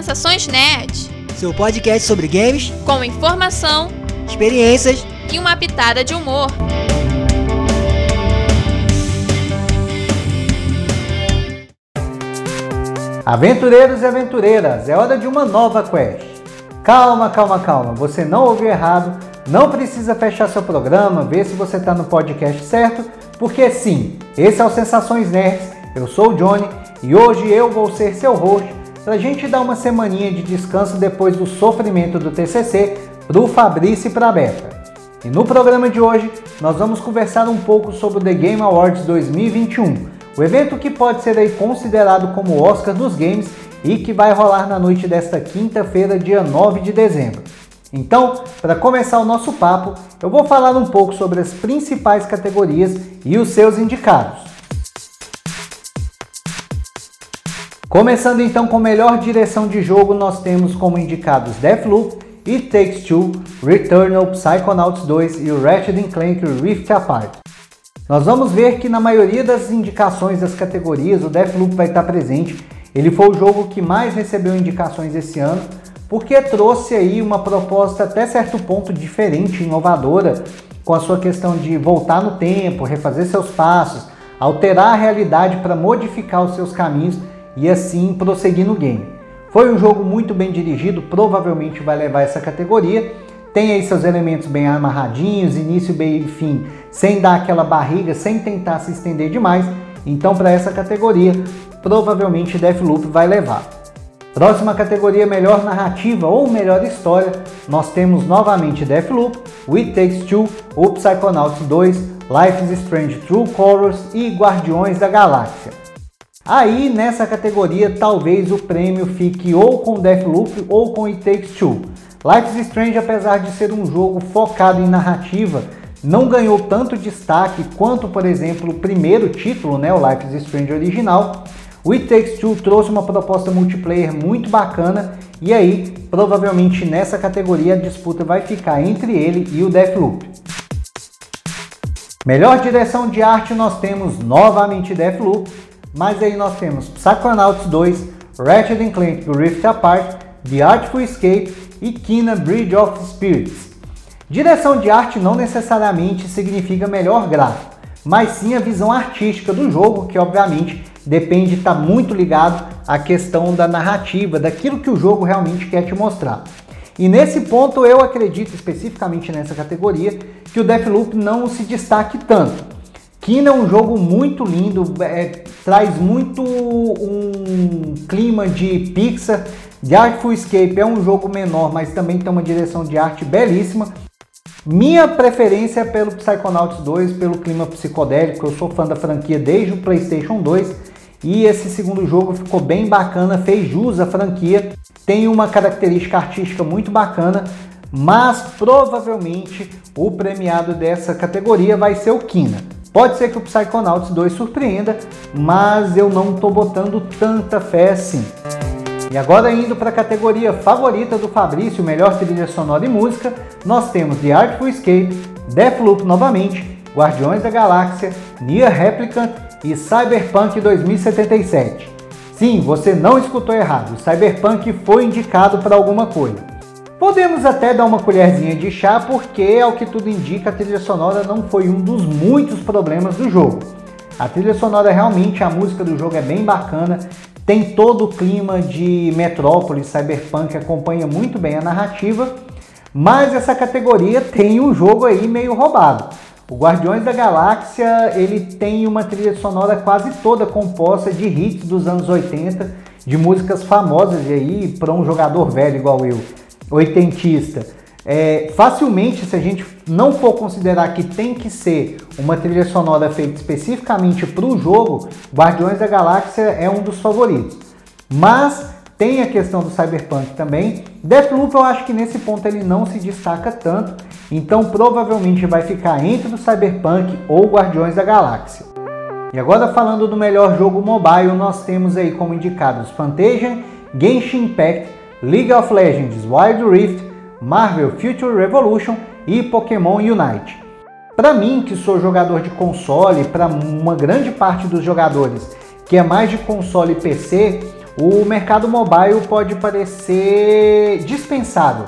Sensações Nerd, seu podcast sobre games, com informação, experiências e uma pitada de humor. Aventureiros e aventureiras, é hora de uma nova quest. Calma, calma, calma, você não ouviu errado, não precisa fechar seu programa, ver se você está no podcast certo, porque sim, esse é o Sensações Nerds, eu sou o Johnny e hoje eu vou ser seu host para a gente dar uma semaninha de descanso depois do sofrimento do TCC para o Fabrício e para a Beta. E no programa de hoje nós vamos conversar um pouco sobre o The Game Awards 2021, o evento que pode ser aí considerado como o Oscar dos games e que vai rolar na noite desta quinta-feira, dia 9 de dezembro. Então, para começar o nosso papo, eu vou falar um pouco sobre as principais categorias e os seus indicados. Começando então com melhor direção de jogo, nós temos como indicados Deathloop, It Takes Two, Returnal, Psychonauts 2 e o Ratchet Clank Rift Apart. Nós vamos ver que na maioria das indicações das categorias o Deathloop vai estar presente. Ele foi o jogo que mais recebeu indicações esse ano, porque trouxe aí uma proposta até certo ponto diferente, inovadora, com a sua questão de voltar no tempo, refazer seus passos, alterar a realidade para modificar os seus caminhos e assim prosseguir no game. Foi um jogo muito bem dirigido, provavelmente vai levar essa categoria. Tem aí seus elementos bem amarradinhos, início, meio e fim, sem dar aquela barriga, sem tentar se estender demais. Então, para essa categoria, provavelmente Deathloop vai levar. Próxima categoria, melhor narrativa ou melhor história, nós temos novamente Deathloop, It Takes Two, o Psychonauts 2, Life is Strange True Colors e Guardiões da Galáxia. Aí nessa categoria talvez o prêmio fique ou com Deathloop ou com It Takes Two. Life is Strange, apesar de ser um jogo focado em narrativa, não ganhou tanto destaque quanto, por exemplo, o primeiro título, né, o Life is Strange original. O It Takes Two trouxe uma proposta multiplayer muito bacana e aí, provavelmente nessa categoria a disputa vai ficar entre ele e o Deathloop. Melhor direção de arte nós temos novamente Deathloop, mas aí nós temos Psychonauts 2, Ratchet Clank Rift Apart, The Artful Escape e Kina Bridge of Spirits. Direção de arte não necessariamente significa melhor gráfico, mas sim a visão artística do jogo, que obviamente depende estar tá muito ligado à questão da narrativa, daquilo que o jogo realmente quer te mostrar. E nesse ponto eu acredito especificamente nessa categoria que o Deathloop não se destaque tanto. Kina é um jogo muito lindo, é, traz muito um clima de Pixar. The Artful Escape é um jogo menor, mas também tem uma direção de arte belíssima. Minha preferência é pelo Psychonauts 2, pelo clima psicodélico. Eu sou fã da franquia desde o PlayStation 2 e esse segundo jogo ficou bem bacana, fez jus à franquia. Tem uma característica artística muito bacana, mas provavelmente o premiado dessa categoria vai ser o Kina. Pode ser que o Psychonauts 2 surpreenda, mas eu não estou botando tanta fé assim. E agora indo para a categoria favorita do Fabrício, melhor trilha sonora e música, nós temos The Artful Escape, Deathloop novamente, Guardiões da Galáxia, Nier Replicant e Cyberpunk 2077. Sim, você não escutou errado, Cyberpunk foi indicado para alguma coisa. Podemos até dar uma colherzinha de chá, porque, ao que tudo indica, a trilha sonora não foi um dos muitos problemas do jogo. A trilha sonora realmente, a música do jogo é bem bacana, tem todo o clima de Metrópolis, Cyberpunk, acompanha muito bem a narrativa, mas essa categoria tem um jogo aí meio roubado. O Guardiões da Galáxia, ele tem uma trilha sonora quase toda composta de hits dos anos 80, de músicas famosas e aí para um jogador velho igual eu oitentista, é, facilmente, se a gente não for considerar que tem que ser uma trilha sonora feita especificamente para o jogo, Guardiões da Galáxia é um dos favoritos. Mas tem a questão do Cyberpunk também. Deathloop eu acho que nesse ponto ele não se destaca tanto, então provavelmente vai ficar entre o Cyberpunk ou Guardiões da Galáxia. E agora falando do melhor jogo mobile, nós temos aí como indicados Fantasia, Genshin Impact, League of Legends Wild Rift, Marvel Future Revolution e Pokémon Unite. Para mim, que sou jogador de console, para uma grande parte dos jogadores que é mais de console e PC, o mercado mobile pode parecer dispensável,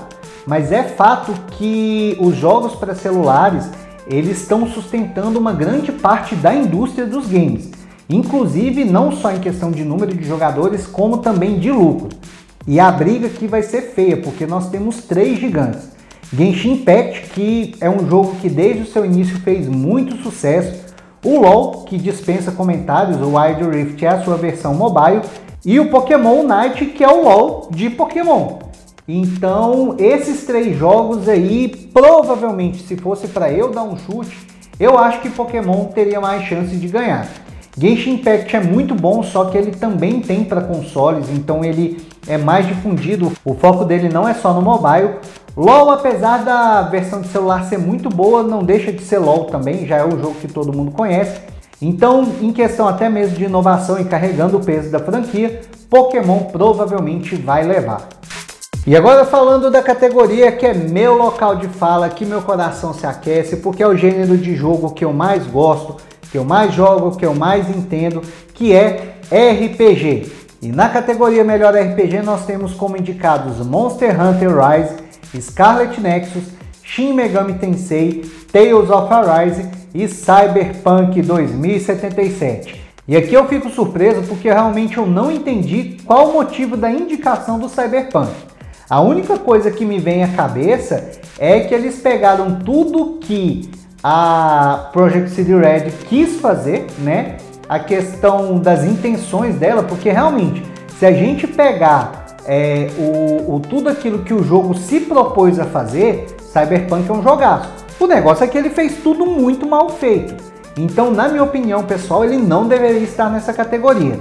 mas é fato que os jogos para celulares eles estão sustentando uma grande parte da indústria dos games, inclusive não só em questão de número de jogadores, como também de lucro. E a briga aqui vai ser feia, porque nós temos três gigantes. Genshin Impact, que é um jogo que desde o seu início fez muito sucesso, o LoL, que dispensa comentários, o Wild Rift é a sua versão mobile, e o Pokémon Unite, que é o LoL de Pokémon. Então, esses três jogos aí, provavelmente, se fosse para eu dar um chute, eu acho que Pokémon teria mais chance de ganhar. Genshin Impact é muito bom, só que ele também tem para consoles, então ele é mais difundido. O foco dele não é só no mobile. LoL, apesar da versão de celular ser muito boa, não deixa de ser LoL também, já é o jogo que todo mundo conhece. Então, em questão até mesmo de inovação e carregando o peso da franquia, Pokémon provavelmente vai levar. E agora falando da categoria que é meu local de fala, que meu coração se aquece, porque é o gênero de jogo que eu mais gosto, que eu mais jogo, que eu mais entendo, que é RPG. E na categoria Melhor RPG nós temos como indicados Monster Hunter Rise, Scarlet Nexus, Shin Megami Tensei, Tales of Arise e Cyberpunk 2077. E aqui eu fico surpreso porque realmente eu não entendi qual o motivo da indicação do Cyberpunk. A única coisa que me vem à cabeça é que eles pegaram tudo que a Project City Red quis fazer, né? A questão das intenções dela, porque realmente, se a gente pegar é, o, o, tudo aquilo que o jogo se propôs a fazer, Cyberpunk é um jogaço. O negócio é que ele fez tudo muito mal feito. Então, na minha opinião pessoal, ele não deveria estar nessa categoria.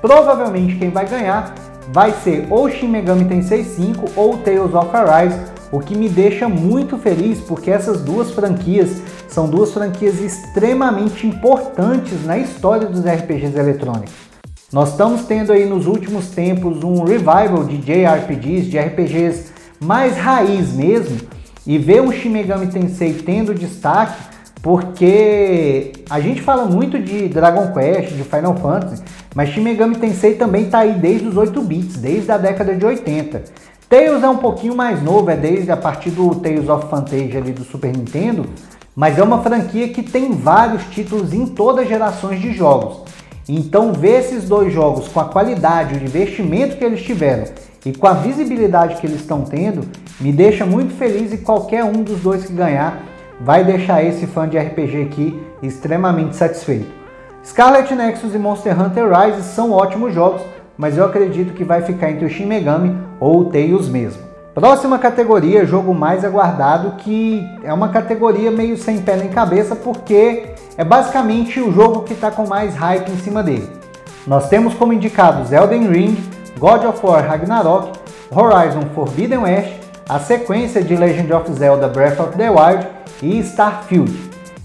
Provavelmente quem vai ganhar vai ser ou Shin Megami Tensei 5 ou Tales of Arise, o que me deixa muito feliz porque essas duas franquias são duas franquias extremamente importantes na história dos RPGs eletrônicos. Nós estamos tendo aí nos últimos tempos um revival de JRPGs, de RPGs mais raiz mesmo, e ver um Shin Megami Tensei tendo destaque, porque a gente fala muito de Dragon Quest, de Final Fantasy, mas Shin Megami Tensei também está aí desde os 8 bits, desde a década de 80. Tails é um pouquinho mais novo, é desde a partir do Tales of Fantasia ali do Super Nintendo, mas é uma franquia que tem vários títulos em todas as gerações de jogos. Então ver esses dois jogos com a qualidade, o investimento que eles tiveram e com a visibilidade que eles estão tendo, me deixa muito feliz e qualquer um dos dois que ganhar vai deixar esse fã de RPG aqui extremamente satisfeito. Scarlet Nexus e Monster Hunter Rise são ótimos jogos, mas eu acredito que vai ficar entre o Shin Megami ou o Tails mesmo. Próxima categoria, jogo mais aguardado, que é uma categoria meio sem pé nem cabeça, porque é basicamente o jogo que está com mais hype em cima dele. Nós temos como indicados Elden Ring, God of War Ragnarok, Horizon Forbidden West, a sequência de Legend of Zelda Breath of the Wild e Starfield.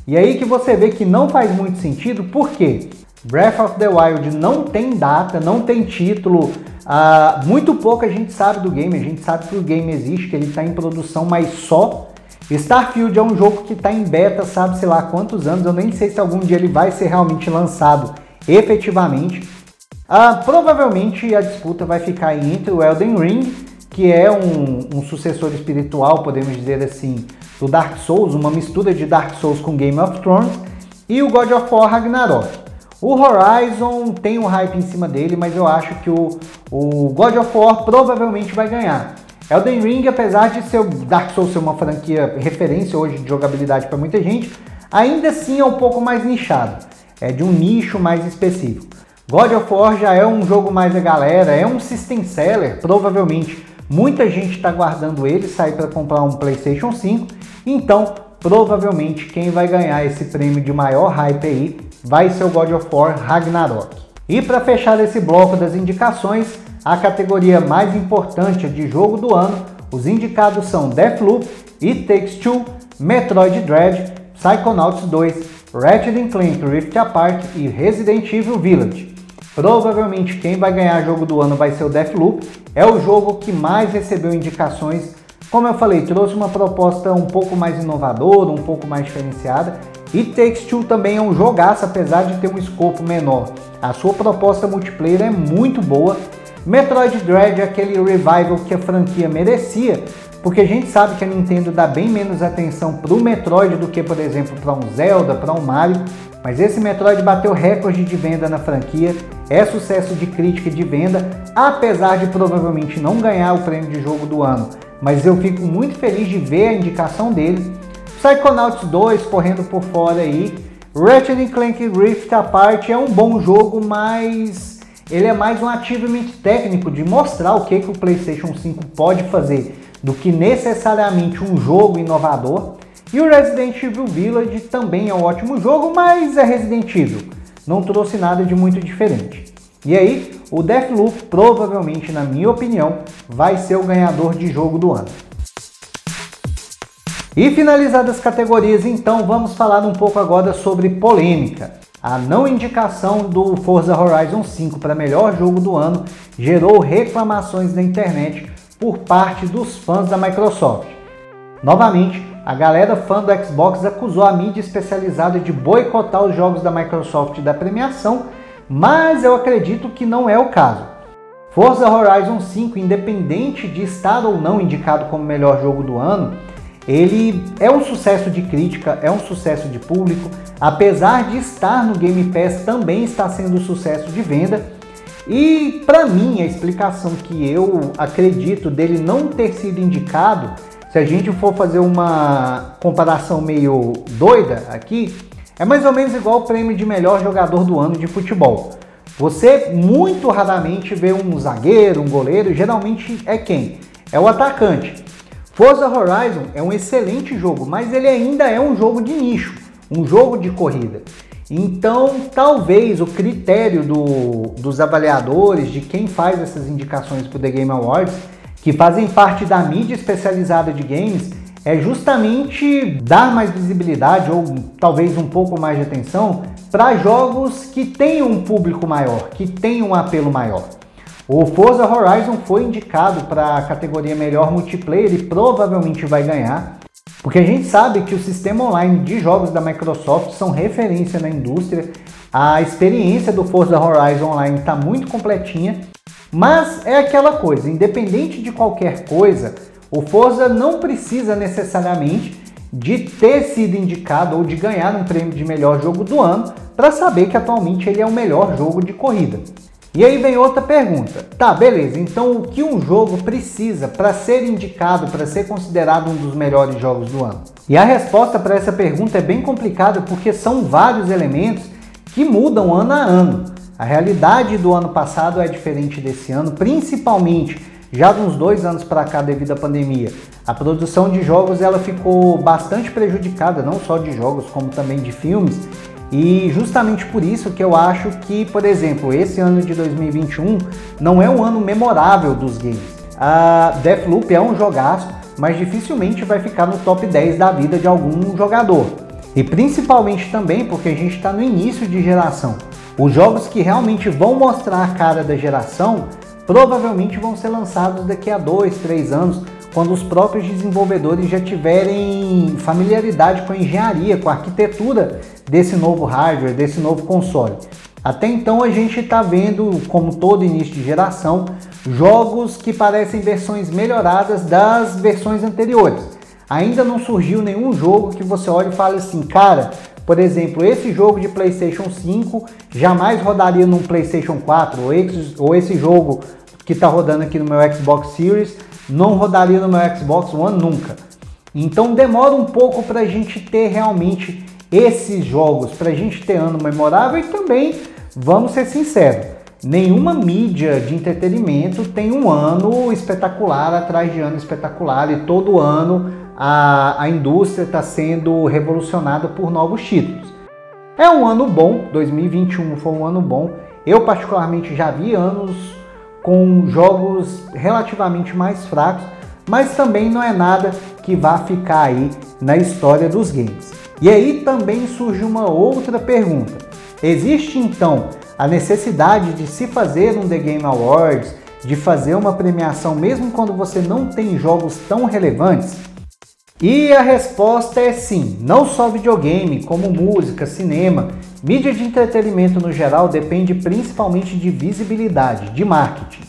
E aí que você vê que não faz muito sentido, porque Breath of the Wild não tem data, não tem título, uh, muito pouco a gente sabe do game, a gente sabe que o game existe, que ele está em produção, mas só. Starfield é um jogo que está em beta, sabe sei lá quantos anos, eu nem sei se algum dia ele vai ser realmente lançado efetivamente. Ah, provavelmente a disputa vai ficar entre o Elden Ring, que é um, um, sucessor espiritual, podemos dizer assim, do Dark Souls, uma mistura de Dark Souls com Game of Thrones, e o God of War Ragnarok. O Horizon tem um hype em cima dele, mas eu acho que o, o God of War provavelmente vai ganhar. Elden Ring, apesar de ser Dark Souls ser uma franquia referência hoje de jogabilidade para muita gente, ainda assim é um pouco mais nichado, é de um nicho mais específico. God of War já é um jogo mais da galera, é um system seller, provavelmente muita gente está guardando ele sair para comprar um PlayStation 5, então provavelmente quem vai ganhar esse prêmio de maior hype aí vai ser o God of War Ragnarok. E para fechar esse bloco das indicações, a categoria mais importante de jogo do ano, os indicados são Deathloop, It Takes Two, Metroid Dread, Psychonauts 2, Ratchet Clank Rift Apart e Resident Evil Village. Provavelmente quem vai ganhar jogo do ano vai ser o Deathloop. É o jogo que mais recebeu indicações. Como eu falei, trouxe uma proposta um pouco mais inovadora, um pouco mais diferenciada. E Takes Two também é um jogaço, apesar de ter um escopo menor. A sua proposta multiplayer é muito boa. Metroid Dread, aquele revival que a franquia merecia, porque a gente sabe que a Nintendo dá bem menos atenção para o Metroid do que, por exemplo, para um Zelda, para um Mario, mas esse Metroid bateu recorde de venda na franquia, é sucesso de crítica e de venda, apesar de provavelmente não ganhar o prêmio de jogo do ano, mas eu fico muito feliz de ver a indicação dele. Psychonauts 2 correndo por fora aí, Ratchet Clank Rift Apart é um bom jogo, mas ele é mais um achievement técnico de mostrar o que, que o PlayStation 5 pode fazer do que necessariamente um jogo inovador. E o Resident Evil Village também é um ótimo jogo, mas é Resident Evil. Não trouxe nada de muito diferente. E aí, o Deathloop provavelmente, na minha opinião, vai ser o ganhador de jogo do ano. E finalizadas as categorias, então vamos falar um pouco agora sobre polêmica. A não indicação do Forza Horizon 5 para melhor jogo do ano gerou reclamações na internet por parte dos fãs da Microsoft. Novamente, a galera fã do Xbox acusou a mídia especializada de boicotar os jogos da Microsoft da premiação, mas eu acredito que não é o caso. Forza Horizon 5, independente de estar ou não indicado como melhor jogo do ano, ele é um sucesso de crítica, é um sucesso de público, apesar de estar no Game Pass, também está sendo um sucesso de venda. E para mim, a explicação que eu acredito dele não ter sido indicado, se a gente for fazer uma comparação meio doida aqui, é mais ou menos igual o prêmio de melhor jogador do ano de futebol. Você muito raramente vê um zagueiro, um goleiro, geralmente é quem? É o atacante. Forza Horizon é um excelente jogo, mas ele ainda é um jogo de nicho, um jogo de corrida. Então, talvez o critério do, dos avaliadores, de quem faz essas indicações para o The Game Awards, que fazem parte da mídia especializada de games, é justamente dar mais visibilidade ou talvez um pouco mais de atenção para jogos que tenham um público maior, que tenham um apelo maior. O Forza Horizon foi indicado para a categoria melhor multiplayer e provavelmente vai ganhar, porque a gente sabe que o sistema online de jogos da Microsoft são referência na indústria. A experiência do Forza Horizon Online está muito completinha, mas é aquela coisa, independente de qualquer coisa, o Forza não precisa necessariamente de ter sido indicado ou de ganhar um prêmio de melhor jogo do ano para saber que atualmente ele é o melhor jogo de corrida. E aí vem outra pergunta. Tá, beleza. Então o que um jogo precisa para ser indicado, para ser considerado um dos melhores jogos do ano? E a resposta para essa pergunta é bem complicada porque são vários elementos que mudam ano a ano. A realidade do ano passado é diferente desse ano, principalmente já de uns dois anos para cá devido à pandemia. A produção de jogos ela ficou bastante prejudicada, não só de jogos como também de filmes. E justamente por isso que eu acho que, por exemplo, esse ano de 2021 não é um ano memorável dos games. A Deathloop é um jogaço, mas dificilmente vai ficar no top 10 da vida de algum jogador. E principalmente também porque a gente está no início de geração. Os jogos que realmente vão mostrar a cara da geração provavelmente vão ser lançados daqui a 2, 3 anos, quando os próprios desenvolvedores já tiverem familiaridade com a engenharia, com a arquitetura desse novo hardware, desse novo console. Até então a gente está vendo, como todo início de geração, jogos que parecem versões melhoradas das versões anteriores. Ainda não surgiu nenhum jogo que você olhe e fale assim, cara, por exemplo, esse jogo de PlayStation 5 jamais rodaria num PlayStation 4, ou esse, ou esse jogo que está rodando aqui no meu Xbox Series não rodaria no meu Xbox One nunca. Então demora um pouco para a gente ter realmente esses jogos, para a gente ter ano memorável e também, vamos ser sinceros, nenhuma mídia de entretenimento tem um ano espetacular atrás de ano espetacular e todo ano a, a indústria está sendo revolucionada por novos títulos. É um ano bom, 2021 foi um ano bom. Eu particularmente já vi anos com jogos relativamente mais fracos, mas também não é nada que vá ficar aí na história dos games. E aí também surge uma outra pergunta. Existe então a necessidade de se fazer um The Game Awards, de fazer uma premiação mesmo quando você não tem jogos tão relevantes? E a resposta é sim, não só videogame, como música, cinema, mídia de entretenimento no geral depende principalmente de visibilidade, de marketing.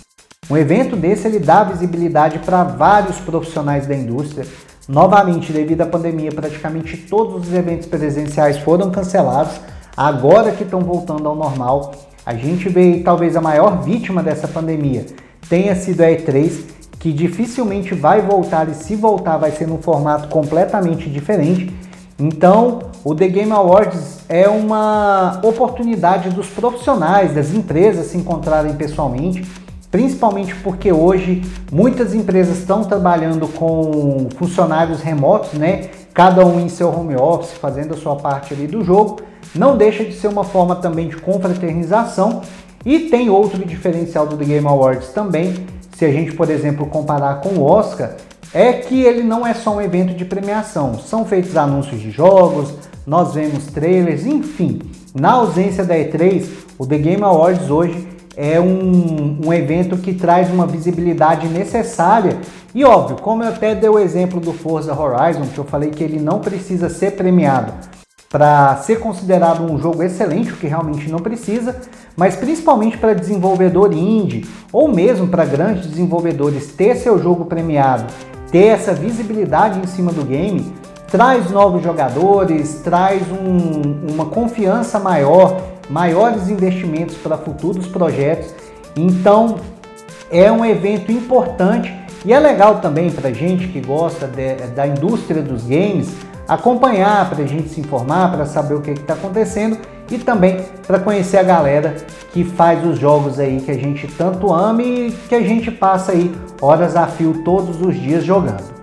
Um evento desse ele dá visibilidade para vários profissionais da indústria. Novamente, devido à pandemia, praticamente todos os eventos presenciais foram cancelados. Agora que estão voltando ao normal, a gente vê talvez a maior vítima dessa pandemia tenha sido a E3, que dificilmente vai voltar e se voltar vai ser num formato completamente diferente. Então, o The Game Awards é uma oportunidade dos profissionais, das empresas se encontrarem pessoalmente, principalmente porque hoje muitas empresas estão trabalhando com funcionários remotos, né? Cada um em seu home office, fazendo a sua parte ali do jogo. Não deixa de ser uma forma também de confraternização e tem outro diferencial do The Game Awards também, se a gente, por exemplo, comparar com o Oscar, é que ele não é só um evento de premiação. São feitos anúncios de jogos, nós vemos trailers, enfim. Na ausência da E3, o The Game Awards hoje é um, um evento que traz uma visibilidade necessária. E óbvio, como eu até dei o exemplo do Forza Horizon, que eu falei que ele não precisa ser premiado para ser considerado um jogo excelente, o que realmente não precisa, mas principalmente para desenvolvedor indie ou mesmo para grandes desenvolvedores ter seu jogo premiado, ter essa visibilidade em cima do game, traz novos jogadores, traz um, uma confiança maior, maiores investimentos para futuros projetos. Então é um evento importante e é legal também para gente que gosta de, da indústria dos games acompanhar, para a gente se informar, para saber o que está acontecendo e também para conhecer a galera que faz os jogos aí que a gente tanto ama e que a gente passa aí horas a fio todos os dias jogando.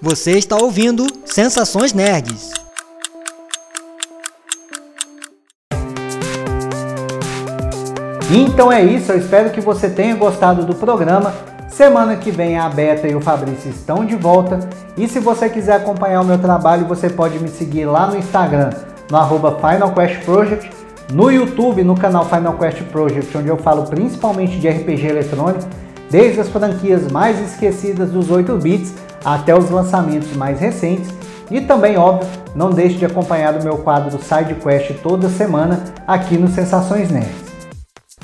Você está ouvindo Sensações Nerds. Então é isso, eu espero que você tenha gostado do programa. Semana que vem a Beta e o Fabrício estão de volta. E se você quiser acompanhar o meu trabalho, você pode me seguir lá no Instagram, no arroba Final Quest Project, no YouTube, no canal Final Quest Project, onde eu falo principalmente de RPG eletrônico, desde as franquias mais esquecidas dos 8 bits até os lançamentos mais recentes. E também, óbvio, não deixe de acompanhar o meu quadro Side Quest toda semana aqui no Sensações Nerds.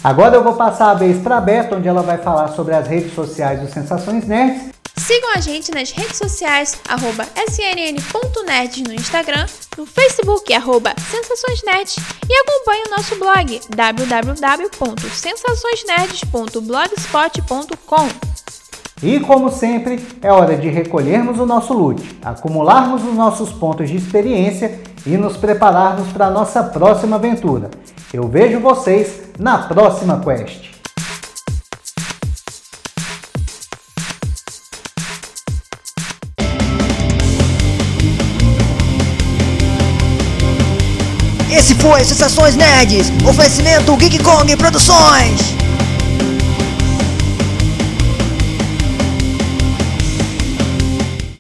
Agora eu vou passar a vez para a Beto, onde ela vai falar sobre as redes sociais do Sensações Nerds. Sigam a gente nas redes sociais, arroba snn.nerds no Instagram, no Facebook, arroba sensaçõesnerds e acompanhe o nosso blog, www.sensaçõesnerds.blogspot.com. E como sempre, é hora de recolhermos o nosso loot, acumularmos os nossos pontos de experiência e nos prepararmos para a nossa próxima aventura. Eu vejo vocês na próxima quest. Esse foi Sensações Nerds, oferecimento Geek Kong Produções.